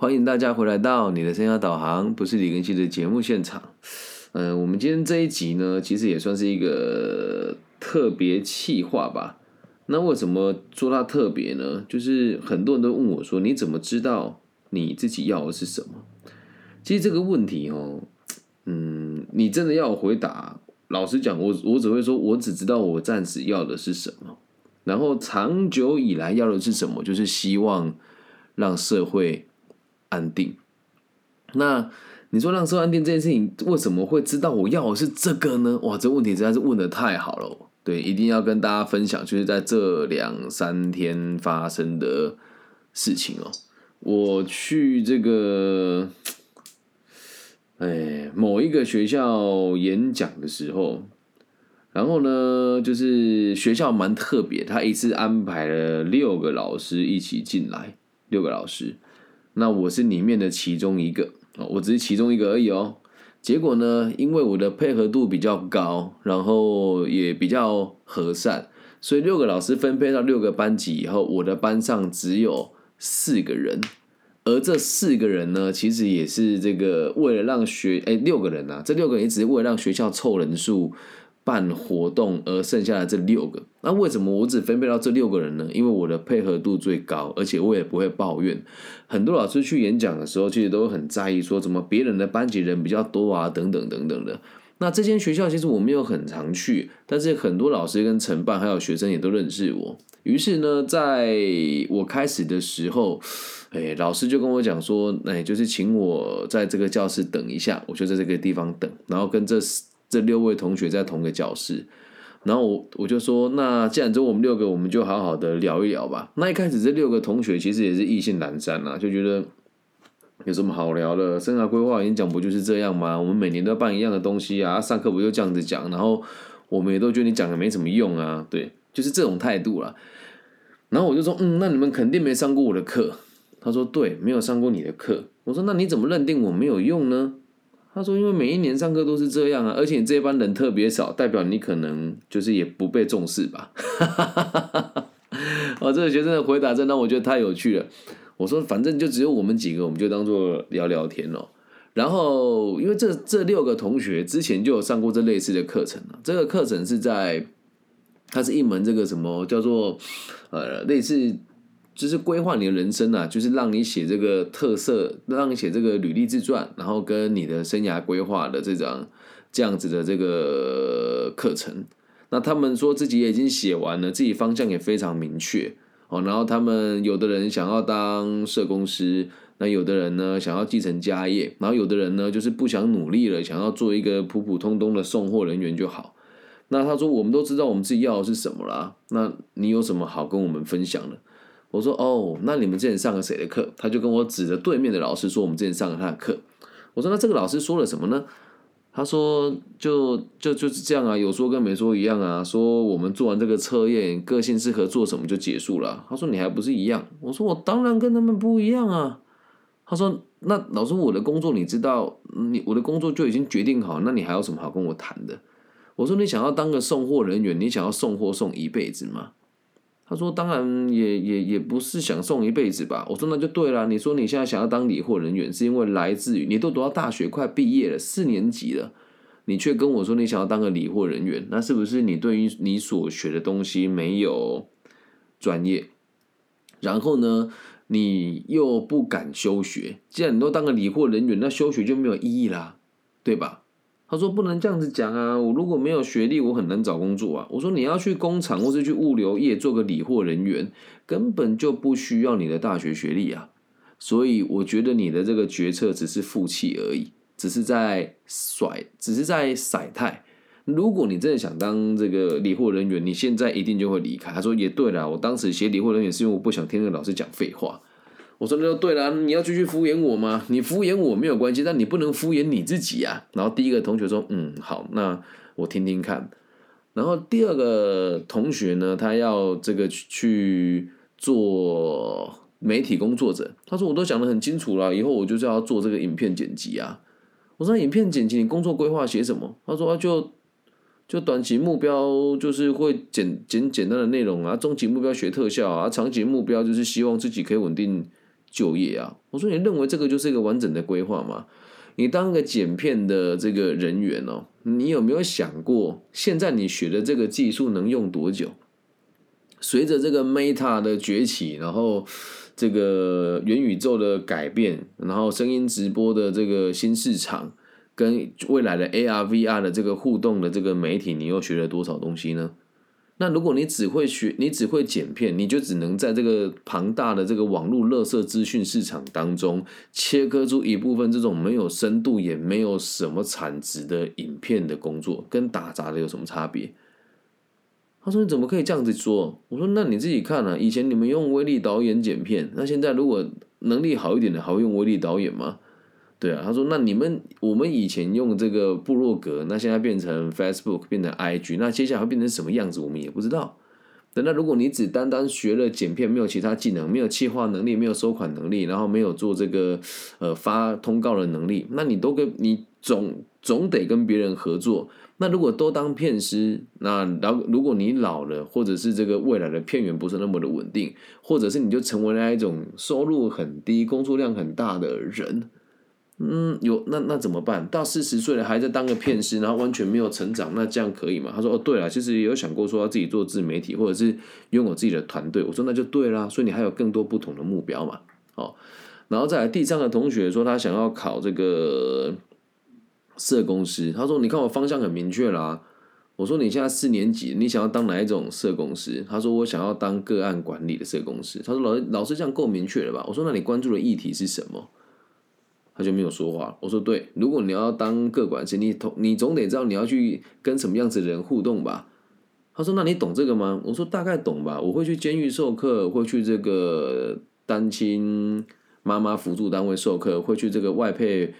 欢迎大家回来到你的生涯导航，不是李根熙的节目现场。嗯，我们今天这一集呢，其实也算是一个特别企划吧。那为什么说它特别呢？就是很多人都问我说，你怎么知道你自己要的是什么？其实这个问题哦，嗯，你真的要回答，老实讲，我我只会说，我只知道我暂时要的是什么，然后长久以来要的是什么，就是希望让社会安定。那你说让社会安定这件事情，为什么会知道我要的是这个呢？哇，这问题实在是问的太好了。对，一定要跟大家分享，就是在这两三天发生的事情哦。我去这个，哎，某一个学校演讲的时候，然后呢，就是学校蛮特别，他一次安排了六个老师一起进来，六个老师，那我是里面的其中一个哦，我只是其中一个而已哦。结果呢？因为我的配合度比较高，然后也比较和善，所以六个老师分配到六个班级以后，我的班上只有四个人。而这四个人呢，其实也是这个为了让学哎六个人啊，这六个人也只是为了让学校凑人数。办活动而剩下的这六个，那为什么我只分配到这六个人呢？因为我的配合度最高，而且我也不会抱怨。很多老师去演讲的时候，其实都很在意，说怎么别人的班级人比较多啊，等等等等的。那这间学校其实我没有很常去，但是很多老师跟承办还有学生也都认识我。于是呢，在我开始的时候，哎，老师就跟我讲说，哎，就是请我在这个教室等一下，我就在这个地方等，然后跟这。这六位同学在同个教室，然后我我就说，那既然只有我们六个，我们就好好的聊一聊吧。那一开始这六个同学其实也是意兴阑珊啊，就觉得有什么好聊的？生涯规划演讲不就是这样吗？我们每年都办一样的东西啊，上课不就这样子讲？然后我们也都觉得你讲的没什么用啊，对，就是这种态度了。然后我就说，嗯，那你们肯定没上过我的课。他说，对，没有上过你的课。我说，那你怎么认定我没有用呢？他说：“因为每一年上课都是这样啊，而且这一班人特别少，代表你可能就是也不被重视吧。”哦，这个学生的回答真让我觉得太有趣了。我说：“反正就只有我们几个，我们就当做聊聊天哦。”然后，因为这这六个同学之前就有上过这类似的课程了。这个课程是在，它是一门这个什么叫做呃类似。就是规划你的人生啊，就是让你写这个特色，让你写这个履历自传，然后跟你的生涯规划的这张这样子的这个课程。那他们说自己也已经写完了，自己方向也非常明确哦。然后他们有的人想要当社工师，那有的人呢想要继承家业，然后有的人呢就是不想努力了，想要做一个普普通通的送货人员就好。那他说我们都知道我们自己要的是什么啦，那你有什么好跟我们分享的？我说哦，那你们之前上了谁的课？他就跟我指着对面的老师说，我们之前上了他的课。我说那这个老师说了什么呢？他说就就就是这样啊，有说跟没说一样啊。说我们做完这个测验，个性适合做什么就结束了。他说你还不是一样？我说我当然跟他们不一样啊。他说那老师我的工作你知道，你我的工作就已经决定好，那你还有什么好跟我谈的？我说你想要当个送货人员，你想要送货送一辈子吗？他说：“当然也也也不是想送一辈子吧。”我说：“那就对了。你说你现在想要当理货人员，是因为来自于你都读到大学快毕业了，四年级了，你却跟我说你想要当个理货人员，那是不是你对于你所学的东西没有专业？然后呢，你又不敢休学？既然你都当个理货人员，那休学就没有意义啦，对吧？”他说不能这样子讲啊！我如果没有学历，我很难找工作啊。我说你要去工厂或是去物流业做个理货人员，根本就不需要你的大学学历啊。所以我觉得你的这个决策只是负气而已，只是在甩，只是在甩态。如果你真的想当这个理货人员，你现在一定就会离开。他说也对啦，我当时写理货人员是因为我不想听那个老师讲废话。我说那就对了，你要继续敷衍我吗？你敷衍我没有关系，但你不能敷衍你自己啊。然后第一个同学说：“嗯，好，那我听听看。”然后第二个同学呢，他要这个去做媒体工作者。他说：“我都讲得很清楚了，以后我就是要做这个影片剪辑啊。”我说：“影片剪辑，你工作规划写什么？”他说：“就就短期目标就是会剪剪简单的内容啊，中期目标学特效啊，长期目标就是希望自己可以稳定。”就业啊。我说你认为这个就是一个完整的规划吗？你当个剪片的这个人员哦，你有没有想过，现在你学的这个技术能用多久？随着这个 Meta 的崛起，然后这个元宇宙的改变，然后声音直播的这个新市场，跟未来的 AR、VR 的这个互动的这个媒体，你又学了多少东西呢？那如果你只会学，你只会剪片，你就只能在这个庞大的这个网络垃圾资讯市场当中切割出一部分这种没有深度也没有什么产值的影片的工作，跟打杂的有什么差别？他说：“你怎么可以这样子说？”我说：“那你自己看啊，以前你们用威力导演剪片，那现在如果能力好一点的，还会用威力导演吗？”对啊，他说：“那你们我们以前用这个部落格，那现在变成 Facebook，变成 IG，那接下来会变成什么样子，我们也不知道。那如果你只单单学了剪片，没有其他技能，没有企划能力，没有收款能力，然后没有做这个呃发通告的能力，那你都跟你总总得跟别人合作。那如果都当片师，那然后如果你老了，或者是这个未来的片源不是那么的稳定，或者是你就成为了一种收入很低、工作量很大的人。”嗯，有那那怎么办？到四十岁了还在当个片师，然后完全没有成长，那这样可以吗？他说：“哦，对了，其实也有想过说要自己做自媒体，或者是拥有自己的团队。”我说：“那就对啦，所以你还有更多不同的目标嘛。”哦，然后再来第三个同学说他想要考这个社公司，他说：“你看我方向很明确啦。”我说：“你现在四年级，你想要当哪一种社公司？”他说：“我想要当个案管理的社公司。”他说：“老老师这样够明确了吧？”我说：“那你关注的议题是什么？”他就没有说话。我说：“对，如果你要当个管师，你同你总得知道你要去跟什么样子的人互动吧？”他说：“那你懂这个吗？”我说：“大概懂吧。我会去监狱授课，会去这个单亲妈妈辅助单位授课，会去这个外配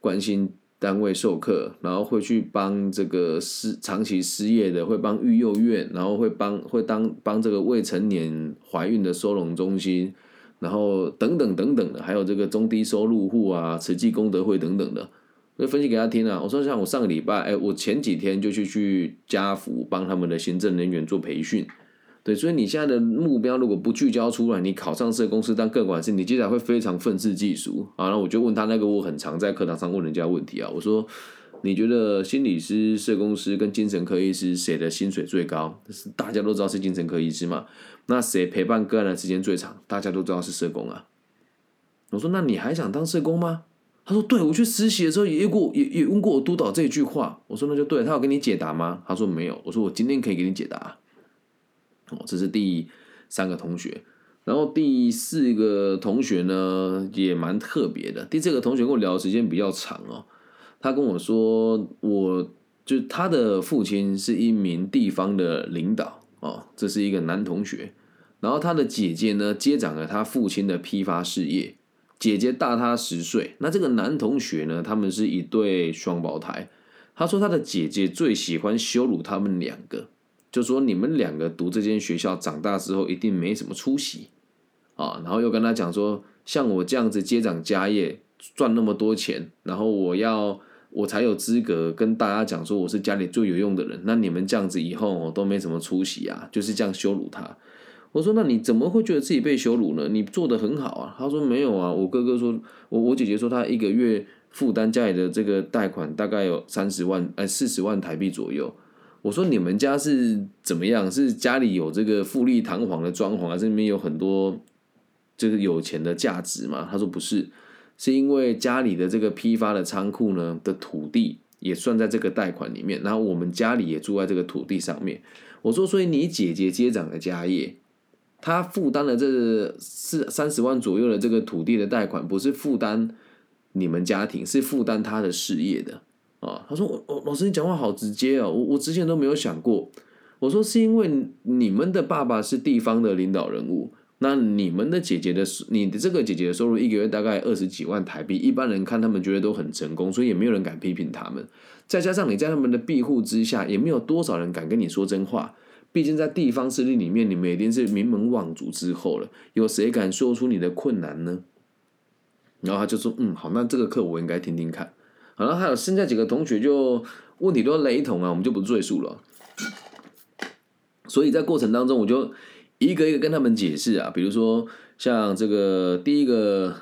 关心单位授课，然后会去帮这个失长期失业的，会帮育幼院，然后会帮会当帮这个未成年怀孕的收容中心。”然后等等等等的，还有这个中低收入户啊，慈济功德会等等的，就分析给他听啊。我说像我上个礼拜，哎，我前几天就去去家福帮他们的行政人员做培训，对，所以你现在的目标如果不聚焦出来，你考上社公司当个管事，你接下来会非常愤世嫉俗啊。然后我就问他那个我很常在课堂上问人家问题啊，我说。你觉得心理师、社工师跟精神科医师谁的薪水最高？是大家都知道是精神科医师嘛？那谁陪伴个案的时间最长？大家都知道是社工啊。我说：那你还想当社工吗？他说：对，我去实习的时候也过也也问过我督导这句话。我说：那就对。他有给你解答吗？他说没有。我说：我今天可以给你解答。哦，这是第三个同学。然后第四个同学呢也蛮特别的。第四个同学跟我聊的时间比较长哦。他跟我说，我就他的父亲是一名地方的领导哦，这是一个男同学。然后他的姐姐呢，接掌了他父亲的批发事业，姐姐大他十岁。那这个男同学呢，他们是一对双胞胎。他说他的姐姐最喜欢羞辱他们两个，就说你们两个读这间学校，长大之后一定没什么出息啊。然后又跟他讲说，像我这样子接掌家业，赚那么多钱，然后我要。我才有资格跟大家讲说我是家里最有用的人。那你们这样子以后都没什么出息啊，就是这样羞辱他。我说那你怎么会觉得自己被羞辱呢？你做的很好啊。他说没有啊，我哥哥说，我我姐姐说他一个月负担家里的这个贷款大概有三十万，哎四十万台币左右。我说你们家是怎么样？是家里有这个富丽堂皇的装潢，还是里面有很多这个有钱的价值吗？他说不是。是因为家里的这个批发的仓库呢的土地也算在这个贷款里面，然后我们家里也住在这个土地上面。我说，所以你姐姐接掌的家业，她负担了这四三十万左右的这个土地的贷款，不是负担你们家庭，是负担她的事业的啊。他说：“我我老师，你讲话好直接哦，我我之前都没有想过。”我说：“是因为你们的爸爸是地方的领导人物。”那你们的姐姐的，你的这个姐姐的收入一个月大概二十几万台币，一般人看他们觉得都很成功，所以也没有人敢批评他们。再加上你在他们的庇护之下，也没有多少人敢跟你说真话。毕竟在地方势力里面，你们已经是名门望族之后了，有谁敢说出你的困难呢？然后他就说：“嗯，好，那这个课我应该听听看。”好了，还有剩下几个同学就问题都雷同啊，我们就不赘述了。所以在过程当中，我就。一个一个跟他们解释啊，比如说像这个第一个，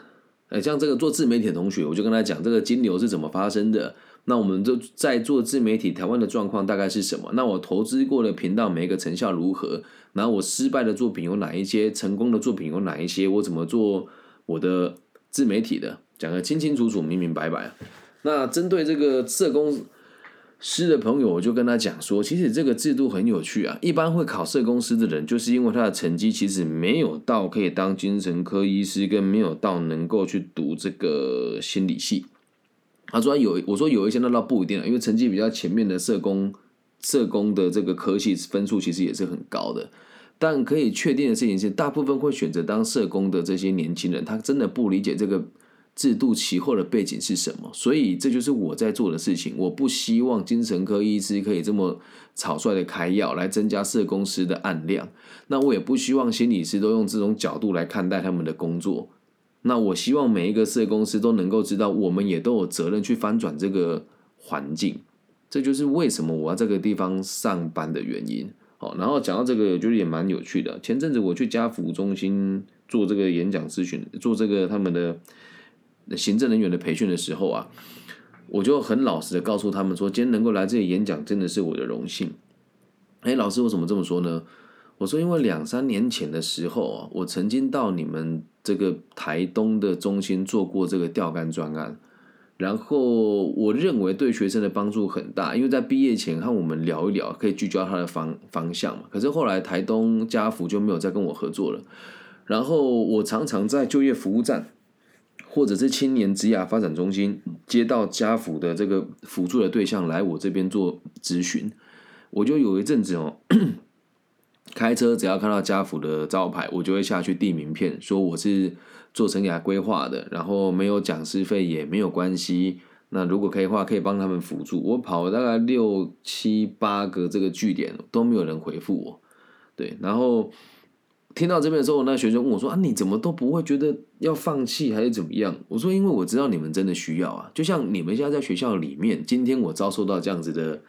呃，像这个做自媒体的同学，我就跟他讲这个金流是怎么发生的。那我们就在做自媒体，台湾的状况大概是什么？那我投资过的频道每一个成效如何？然后我失败的作品有哪一些？成功的作品有哪一些？我怎么做我的自媒体的？讲的清清楚楚、明明白白。那针对这个社工师的朋友，我就跟他讲说，其实这个制度很有趣啊。一般会考社工师的人，就是因为他的成绩其实没有到可以当精神科医师，跟没有到能够去读这个心理系。他说有，我说有一些那倒不一定，因为成绩比较前面的社工，社工的这个科系分数其实也是很高的。但可以确定的事情是，大部分会选择当社工的这些年轻人，他真的不理解这个制度其后的背景是什么。所以这就是我在做的事情。我不希望精神科医师可以这么草率的开药来增加社工师的案量，那我也不希望心理师都用这种角度来看待他们的工作。那我希望每一个社公司都能够知道，我们也都有责任去翻转这个环境，这就是为什么我要这个地方上班的原因。好，然后讲到这个，我觉得也蛮有趣的。前阵子我去家福中心做这个演讲咨询，做这个他们的行政人员的培训的时候啊，我就很老实的告诉他们说，今天能够来这里演讲，真的是我的荣幸。哎，老师为什么这么说呢？我说，因为两三年前的时候啊，我曾经到你们这个台东的中心做过这个钓竿专案，然后我认为对学生的帮助很大，因为在毕业前和我们聊一聊，可以聚焦他的方方向嘛。可是后来台东家福就没有再跟我合作了，然后我常常在就业服务站或者是青年职涯发展中心接到家府的这个辅助的对象来我这边做咨询，我就有一阵子哦。开车只要看到家府的招牌，我就会下去递名片，说我是做生涯规划的，然后没有讲师费也没有关系。那如果可以的话，可以帮他们辅助。我跑了大概六七八个这个据点，都没有人回复我。对，然后听到这边的时候，那学生问我说：“啊，你怎么都不会觉得要放弃还是怎么样？”我说：“因为我知道你们真的需要啊，就像你们现在在学校里面，今天我遭受到这样子的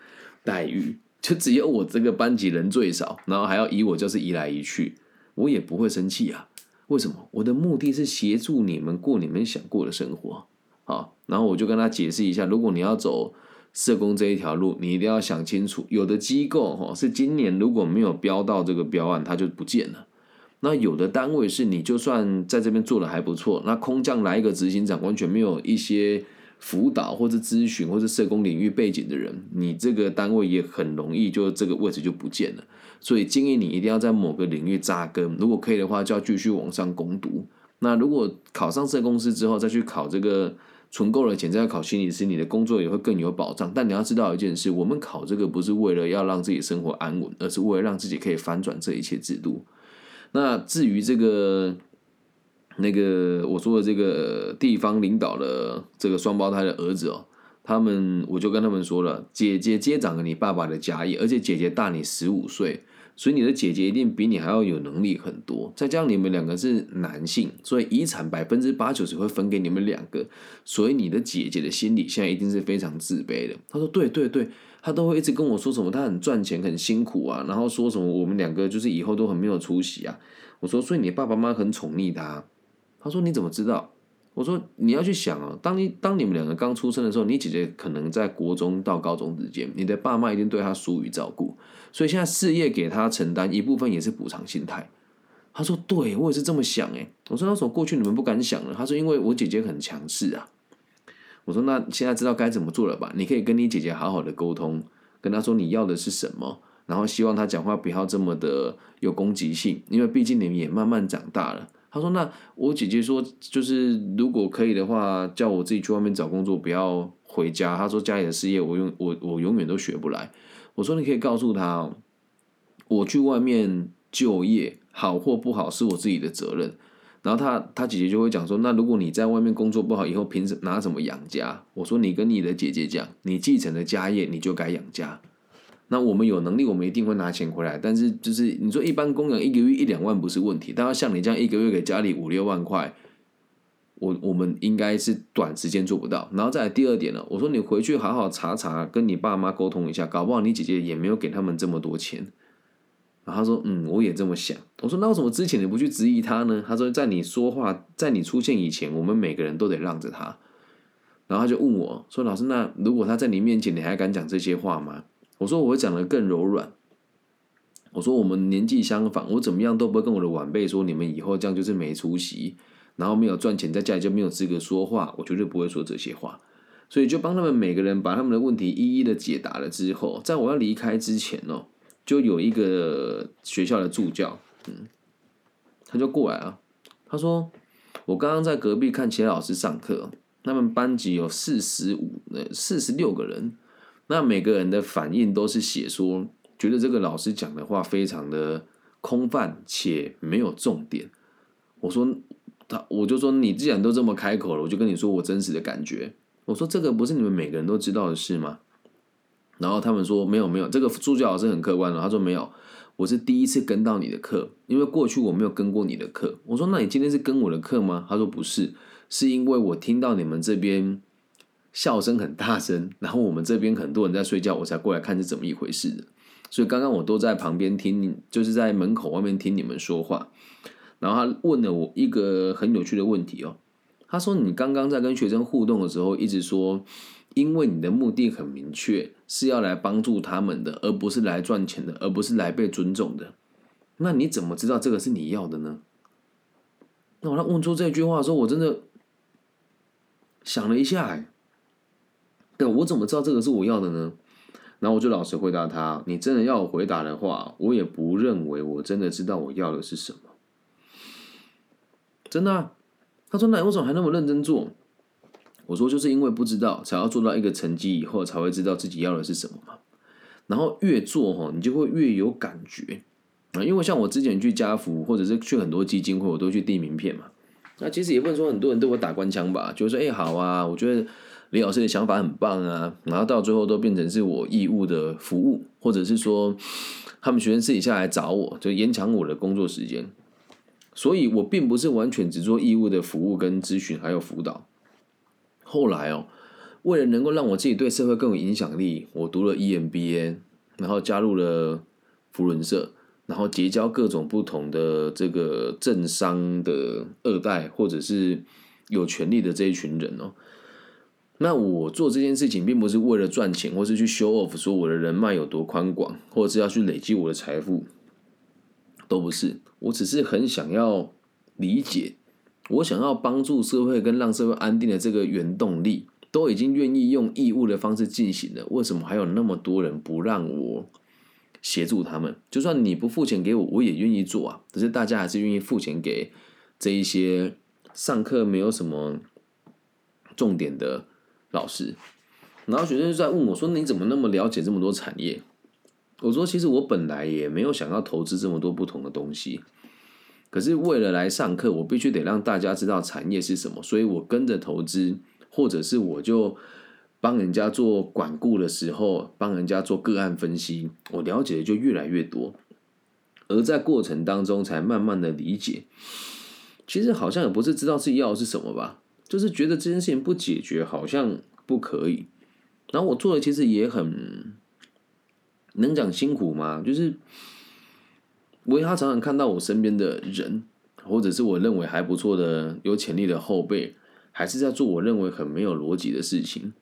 待遇。”就只有我这个班级人最少，然后还要以我就是移来移去，我也不会生气啊。为什么？我的目的是协助你们过你们想过的生活啊。然后我就跟他解释一下，如果你要走社工这一条路，你一定要想清楚，有的机构哈是今年如果没有标到这个标案，它就不见了。那有的单位是你就算在这边做的还不错，那空降来一个执行长，完全没有一些。辅导或者咨询或者社工领域背景的人，你这个单位也很容易就这个位置就不见了。所以建议你一定要在某个领域扎根，如果可以的话，就要继续往上攻读。那如果考上社公司之后，再去考这个存够了钱，再考心理师，你的工作也会更有保障。但你要知道一件事，我们考这个不是为了要让自己生活安稳，而是为了让自己可以翻转这一切制度。那至于这个。那个我说的这个地方领导的这个双胞胎的儿子哦，他们我就跟他们说了，姐姐接掌了你爸爸的家业，而且姐姐大你十五岁，所以你的姐姐一定比你还要有能力很多。再加上你们两个是男性，所以遗产百分之八九十会分给你们两个，所以你的姐姐的心里现在一定是非常自卑的。他说：对对对，他都会一直跟我说什么，他很赚钱很辛苦啊，然后说什么我们两个就是以后都很没有出息啊。我说：所以你爸爸妈妈很宠溺他。他说：“你怎么知道？”我说：“你要去想啊，当你当你们两个刚出生的时候，你姐姐可能在国中到高中之间，你的爸妈一定对他疏于照顾，所以现在事业给他承担一部分也是补偿心态。”他说：“对我也是这么想。”诶，我说：“那时候过去你们不敢想了。”他说：“因为我姐姐很强势啊。”我说：“那现在知道该怎么做了吧？你可以跟你姐姐好好的沟通，跟她说你要的是什么，然后希望她讲话不要这么的有攻击性，因为毕竟你们也慢慢长大了。”他说：“那我姐姐说，就是如果可以的话，叫我自己去外面找工作，不要回家。他说家里的事业，我永我我永远都学不来。我说你可以告诉他，我去外面就业好或不好是我自己的责任。然后他他姐姐就会讲说，那如果你在外面工作不好，以后凭什拿什么养家？我说你跟你的姐姐讲，你继承的家业，你就该养家。”那我们有能力，我们一定会拿钱回来。但是就是你说一般工人一个月一两万不是问题，但要像你这样一个月给家里五六万块，我我们应该是短时间做不到。然后再来第二点呢，我说你回去好好查查，跟你爸妈沟通一下，搞不好你姐姐也没有给他们这么多钱。他说：“嗯，我也这么想。”我说：“那为什么之前你不去质疑他呢？”他说：“在你说话，在你出现以前，我们每个人都得让着他。”然后他就问我说：“老师，那如果他在你面前，你还敢讲这些话吗？”我说：“我会讲的更柔软。”我说：“我们年纪相仿，我怎么样都不会跟我的晚辈说你们以后这样就是没出息，然后没有赚钱，在家里就没有资格说话。我绝对不会说这些话。”所以就帮他们每个人把他们的问题一一的解答了之后，在我要离开之前哦。就有一个学校的助教，嗯，他就过来啊，他说：“我刚刚在隔壁看其他老师上课，他们班级有四十五呃四十六个人，那每个人的反应都是写说，觉得这个老师讲的话非常的空泛且没有重点。”我说：“他我就说你既然都这么开口了，我就跟你说我真实的感觉。我说这个不是你们每个人都知道的事吗？”然后他们说没有没有，这个助教老师很客观的，他说没有，我是第一次跟到你的课，因为过去我没有跟过你的课。我说那你今天是跟我的课吗？他说不是，是因为我听到你们这边笑声很大声，然后我们这边很多人在睡觉，我才过来看是怎么一回事的。所以刚刚我都在旁边听，就是在门口外面听你们说话。然后他问了我一个很有趣的问题哦，他说你刚刚在跟学生互动的时候，一直说。因为你的目的很明确，是要来帮助他们的，而不是来赚钱的，而不是来被尊重的。那你怎么知道这个是你要的呢？那我他问出这句话的时候，我真的想了一下，哎，对我怎么知道这个是我要的呢？然后我就老实回答他：“你真的要我回答的话，我也不认为我真的知道我要的是什么。”真的？他说：“那你为什么还那么认真做？”我说，就是因为不知道，才要做到一个成绩以后，才会知道自己要的是什么嘛。然后越做哈，你就会越有感觉啊。因为像我之前去家福，或者是去很多基金会，我都去递名片嘛。那其实也不能说很多人对我打官腔吧，就是说，哎，好啊，我觉得李老师的想法很棒啊。然后到最后都变成是我义务的服务，或者是说他们学生私底下来找我，就延长我的工作时间。所以我并不是完全只做义务的服务跟咨询，还有辅导。后来哦，为了能够让我自己对社会更有影响力，我读了 EMBA，然后加入了福伦社，然后结交各种不同的这个政商的二代，或者是有权利的这一群人哦。那我做这件事情，并不是为了赚钱，或是去 show off 说我的人脉有多宽广，或者是要去累积我的财富，都不是。我只是很想要理解。我想要帮助社会跟让社会安定的这个原动力，都已经愿意用义务的方式进行了，为什么还有那么多人不让我协助他们？就算你不付钱给我，我也愿意做啊。可是大家还是愿意付钱给这一些上课没有什么重点的老师。然后学生就在问我说：“你怎么那么了解这么多产业？”我说：“其实我本来也没有想要投资这么多不同的东西。”可是为了来上课，我必须得让大家知道产业是什么，所以我跟着投资，或者是我就帮人家做管顾的时候，帮人家做个案分析，我了解的就越来越多，而在过程当中才慢慢的理解，其实好像也不是知道自己要的是什么吧，就是觉得这件事情不解决好像不可以，然后我做的其实也很能讲辛苦吗？就是。我他常常看到我身边的人，或者是我认为还不错的有潜力的后辈，还是在做我认为很没有逻辑的事情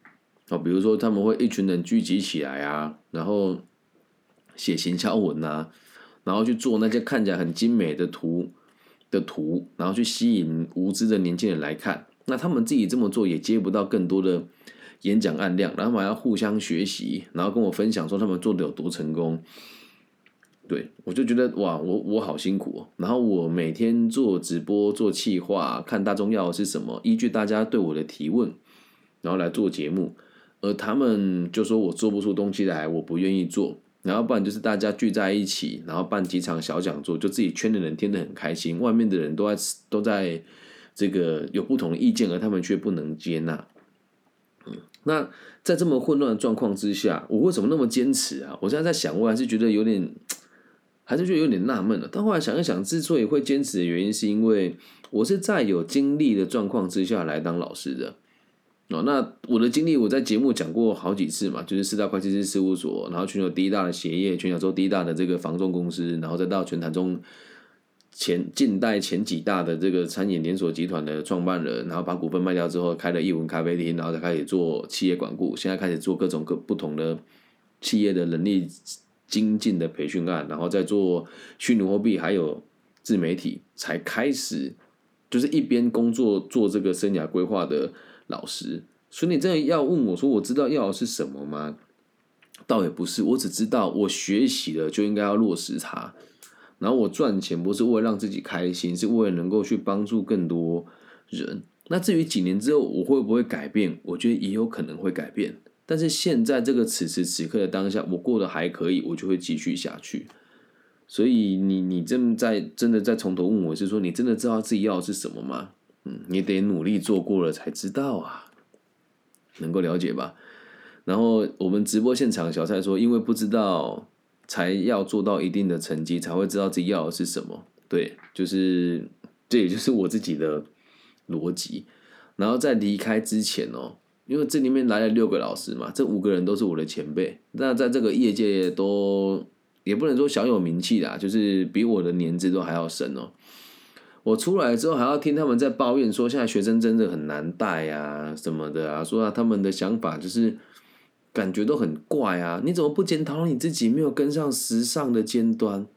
啊。比如说他们会一群人聚集起来啊，然后写行销文啊，然后去做那些看起来很精美的图的图，然后去吸引无知的年轻人来看。那他们自己这么做也接不到更多的演讲案量，然后还要互相学习，然后跟我分享说他们做的有多成功。对，我就觉得哇，我我好辛苦哦。然后我每天做直播、做企划，看大众要的是什么，依据大家对我的提问，然后来做节目。而他们就说我做不出东西来，我不愿意做。然后不然就是大家聚在一起，然后办几场小讲座，就自己圈的人听得很开心，外面的人都在都在这个有不同意见，而他们却不能接纳。那在这么混乱的状况之下，我为什么那么坚持啊？我现在在想，我还是觉得有点。还是就有点纳闷了，但后来想一想，之所以会坚持的原因，是因为我是在有经历的状况之下来当老师的。哦，那我的经历我在节目讲过好几次嘛，就是四大会计师事务所，然后全球第一大的鞋业，全亚洲第一大的这个房仲公司，然后再到全台中前近代前几大的这个餐饮连锁集团的创办人，然后把股份卖掉之后开了一文咖啡厅，然后再开始做企业管顾，现在开始做各种各不同的企业的能力精进的培训案，然后再做虚拟货币还有自媒体，才开始就是一边工作做这个生涯规划的。老师，所以你真的要问我说，我知道要的是什么吗？倒也不是，我只知道我学习了就应该要落实它。然后我赚钱不是为了让自己开心，是为了能够去帮助更多人。那至于几年之后我会不会改变，我觉得也有可能会改变。但是现在这个此时此刻的当下，我过得还可以，我就会继续下去。所以你你正在真的在从头问我是说，你真的知道自己要的是什么吗？嗯，你得努力做过了才知道啊，能够了解吧？然后我们直播现场，小蔡说，因为不知道，才要做到一定的成绩，才会知道自己要的是什么。对，就是这也就是我自己的逻辑。然后在离开之前哦，因为这里面来了六个老师嘛，这五个人都是我的前辈，那在这个业界都也不能说小有名气啦，就是比我的年资都还要深哦。我出来之后还要听他们在抱怨说现在学生真的很难带啊什么的啊，说啊他们的想法就是感觉都很怪啊，你怎么不检讨你自己没有跟上时尚的尖端？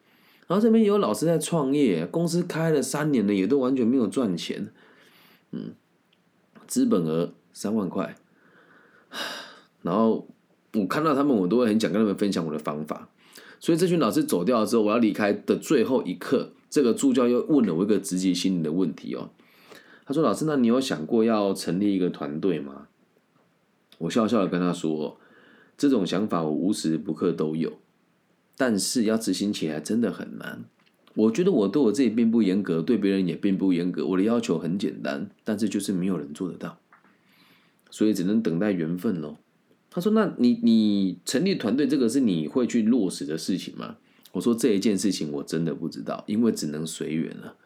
然后这边也有老师在创业，公司开了三年了也都完全没有赚钱，嗯，资本额三万块，然后我看到他们我都会很想跟他们分享我的方法，所以这群老师走掉之后，我要离开的最后一刻。这个助教又问了我一个直击心灵的问题哦，他说：“老师，那你有想过要成立一个团队吗？”我笑笑的跟他说：“这种想法我无时不刻都有，但是要执行起来真的很难。我觉得我对我自己并不严格，对别人也并不严格，我的要求很简单，但是就是没有人做得到，所以只能等待缘分喽。”他说：“那你你成立团队这个是你会去落实的事情吗？”我说这一件事情我真的不知道，因为只能随缘了。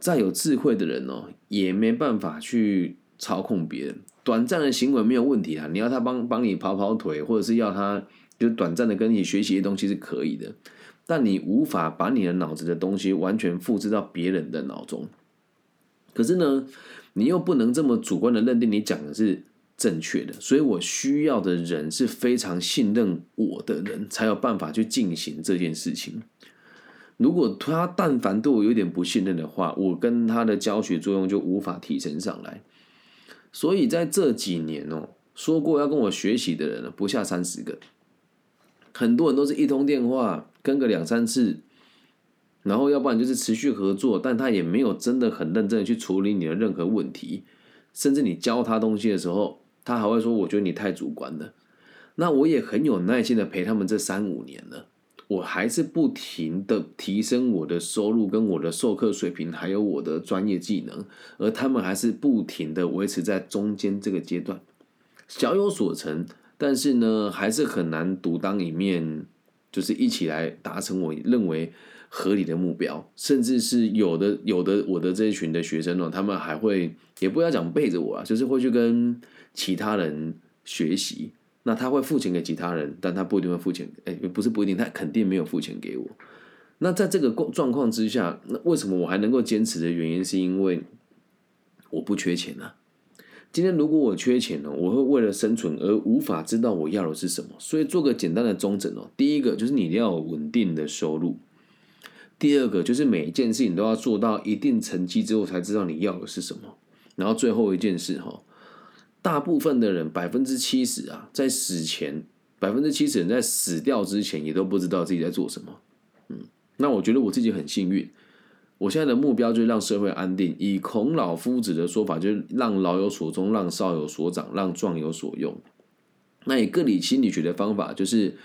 再有智慧的人哦，也没办法去操控别人。短暂的行为没有问题啊，你要他帮帮你跑跑腿，或者是要他就短暂的跟你学习的东西是可以的，但你无法把你的脑子的东西完全复制到别人的脑中。可是呢，你又不能这么主观的认定你讲的是。正确的，所以我需要的人是非常信任我的人，才有办法去进行这件事情。如果他但凡对我有点不信任的话，我跟他的教学作用就无法提升上来。所以在这几年哦，说过要跟我学习的人呢，不下三十个，很多人都是一通电话跟个两三次，然后要不然就是持续合作，但他也没有真的很认真的去处理你的任何问题，甚至你教他东西的时候。他还会说：“我觉得你太主观了。”那我也很有耐心的陪他们这三五年了，我还是不停的提升我的收入、跟我的授课水平，还有我的专业技能，而他们还是不停的维持在中间这个阶段，小有所成，但是呢，还是很难独当一面，就是一起来达成我认为合理的目标，甚至是有的有的我的这一群的学生呢，他们还会也不要讲背着我啊，就是会去跟。其他人学习，那他会付钱给其他人，但他不一定会付钱。哎，不是不一定，他肯定没有付钱给我。那在这个状况之下，那为什么我还能够坚持的原因，是因为我不缺钱啊。今天如果我缺钱呢，我会为了生存而无法知道我要的是什么。所以做个简单的中诊哦，第一个就是你要有稳定的收入，第二个就是每一件事情都要做到一定成绩之后才知道你要的是什么。然后最后一件事哈。大部分的人，百分之七十啊，在死前，百分之七十人在死掉之前，也都不知道自己在做什么。嗯，那我觉得我自己很幸运，我现在的目标就是让社会安定。以孔老夫子的说法，就是让老有所终，让少有所长，让壮有所用。那以个体心理学的方法，就是。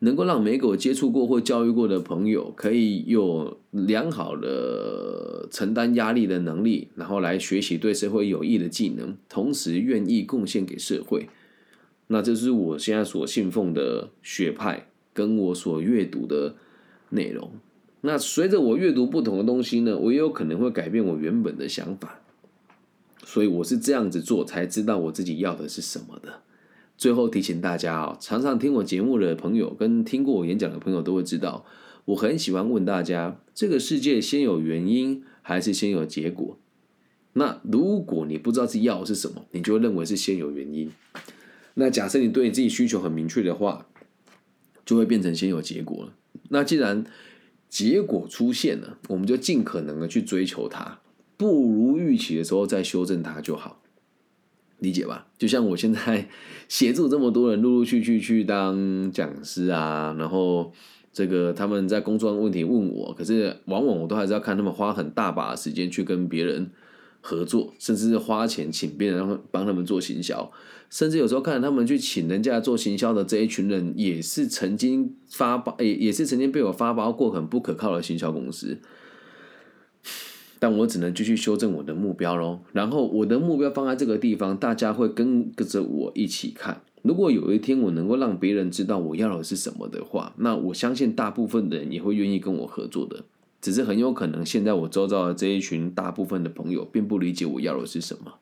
能够让每个我接触过或教育过的朋友，可以有良好的承担压力的能力，然后来学习对社会有益的技能，同时愿意贡献给社会。那这是我现在所信奉的学派，跟我所阅读的内容。那随着我阅读不同的东西呢，我也有可能会改变我原本的想法。所以我是这样子做，才知道我自己要的是什么的。最后提醒大家啊，常常听我节目的朋友跟听过我演讲的朋友都会知道，我很喜欢问大家：这个世界先有原因还是先有结果？那如果你不知道自己要的是什么，你就会认为是先有原因。那假设你对你自己需求很明确的话，就会变成先有结果了。那既然结果出现了，我们就尽可能的去追求它，不如预期的时候再修正它就好。理解吧？就像我现在 协助这么多人，陆陆续续去当讲师啊，然后这个他们在工作上问题问我，可是往往我都还是要看他们花很大把时间去跟别人合作，甚至是花钱请别人帮他们做行销，甚至有时候看他们去请人家做行销的这一群人，也是曾经发包，也也是曾经被我发包过很不可靠的行销公司。但我只能继续修正我的目标喽。然后我的目标放在这个地方，大家会跟跟着我一起看。如果有一天我能够让别人知道我要的是什么的话，那我相信大部分的人也会愿意跟我合作的。只是很有可能现在我周遭的这一群大部分的朋友并不理解我要的是什么。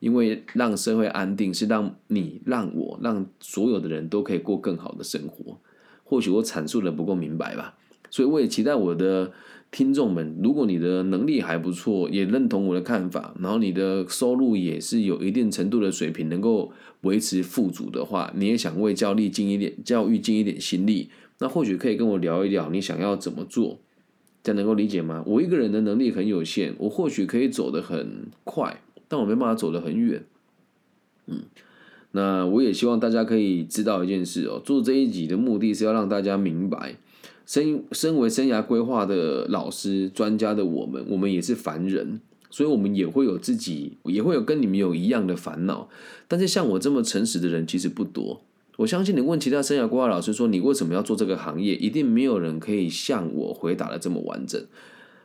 因为让社会安定是让你、让我、让所有的人都可以过更好的生活。或许我阐述的不够明白吧，所以我也期待我的。听众们，如果你的能力还不错，也认同我的看法，然后你的收入也是有一定程度的水平，能够维持富足的话，你也想为教力尽一点教育尽一点心力，那或许可以跟我聊一聊，你想要怎么做，这样能够理解吗？我一个人的能力很有限，我或许可以走得很快，但我没办法走得很远。嗯，那我也希望大家可以知道一件事哦，做这一集的目的是要让大家明白。身身为生涯规划的老师、专家的我们，我们也是凡人，所以我们也会有自己，也会有跟你们有一样的烦恼。但是像我这么诚实的人其实不多。我相信你问其他生涯规划老师说你为什么要做这个行业，一定没有人可以像我回答的这么完整。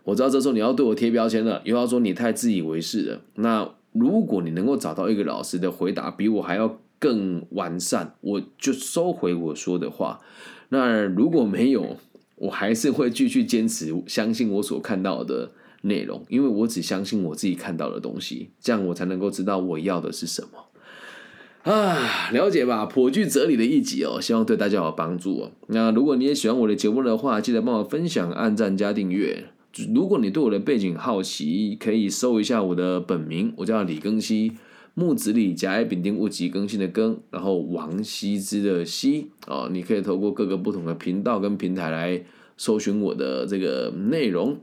我知道这时候你要对我贴标签了，又要说你太自以为是了。那如果你能够找到一个老师的回答比我还要更完善，我就收回我说的话。那如果没有，我还是会继续坚持相信我所看到的内容，因为我只相信我自己看到的东西，这样我才能够知道我要的是什么啊，了解吧？颇具哲理的一集哦，希望对大家有帮助哦。那如果你也喜欢我的节目的话，记得帮我分享、按赞、加订阅。如果你对我的背景好奇，可以搜一下我的本名，我叫李庚希。木子李甲乙丙丁戊己更新的庚，然后王羲之的羲哦，你可以透过各个不同的频道跟平台来搜寻我的这个内容，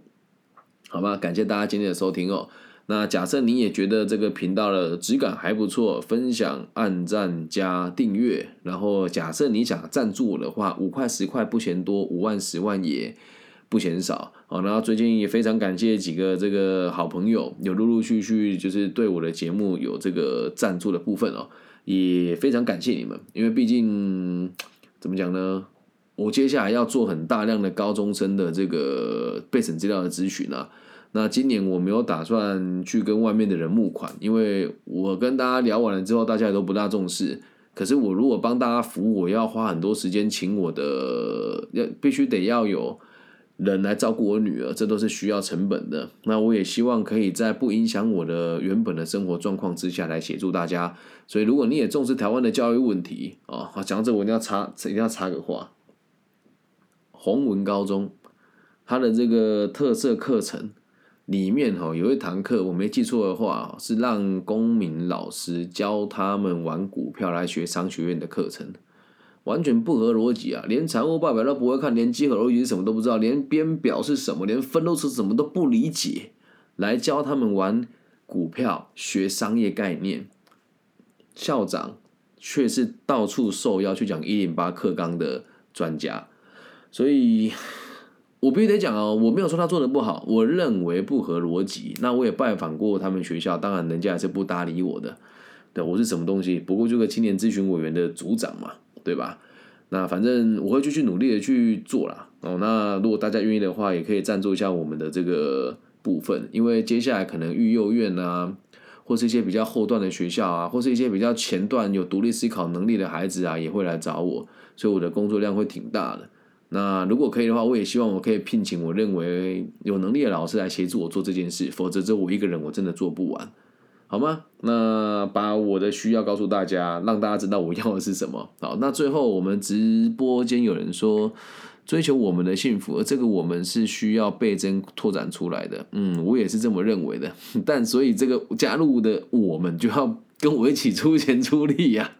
好吧？感谢大家今天的收听哦。那假设你也觉得这个频道的质感还不错，分享、按赞、加订阅，然后假设你想赞助我的话，五块十块不嫌多，五万十万也。不嫌少。哦，然后最近也非常感谢几个这个好朋友，有陆陆续续就是对我的节目有这个赞助的部分哦，也非常感谢你们，因为毕竟怎么讲呢，我接下来要做很大量的高中生的这个备审资料的咨询啊，那今年我没有打算去跟外面的人募款，因为我跟大家聊完了之后，大家也都不大重视，可是我如果帮大家服务，我要花很多时间请我的，要必须得要有。人来照顾我女儿，这都是需要成本的。那我也希望可以在不影响我的原本的生活状况之下来协助大家。所以，如果你也重视台湾的教育问题啊，讲这我一定要插，一定要插个话。洪文高中它的这个特色课程里面哈，有一堂课我没记错的话，是让公民老师教他们玩股票来学商学院的课程。完全不合逻辑啊！连财务报表都不会看，连几何逻辑什么都不知道，连编表是什么，连分都是什么都不理解，来教他们玩股票、学商业概念。校长却是到处受邀去讲一零八课纲的专家，所以我必须得讲哦，我没有说他做的不好，我认为不合逻辑。那我也拜访过他们学校，当然人家还是不搭理我的。对，我是什么东西？不过就个青年咨询委员的组长嘛。对吧？那反正我会继续努力的去做啦。哦。那如果大家愿意的话，也可以赞助一下我们的这个部分，因为接下来可能育幼院啊，或是一些比较后段的学校啊，或是一些比较前段有独立思考能力的孩子啊，也会来找我，所以我的工作量会挺大的。那如果可以的话，我也希望我可以聘请我认为有能力的老师来协助我做这件事，否则只有我一个人，我真的做不完。好吗？那把我的需要告诉大家，让大家知道我要的是什么。好，那最后我们直播间有人说。追求我们的幸福，这个我们是需要倍增拓展出来的。嗯，我也是这么认为的。但所以这个加入的我们就要跟我一起出钱出力呀。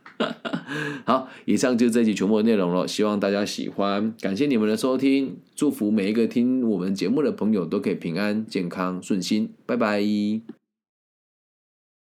好，以上就是这期全部的内容了，希望大家喜欢，感谢你们的收听，祝福每一个听我们节目的朋友都可以平安、健康、顺心，拜拜。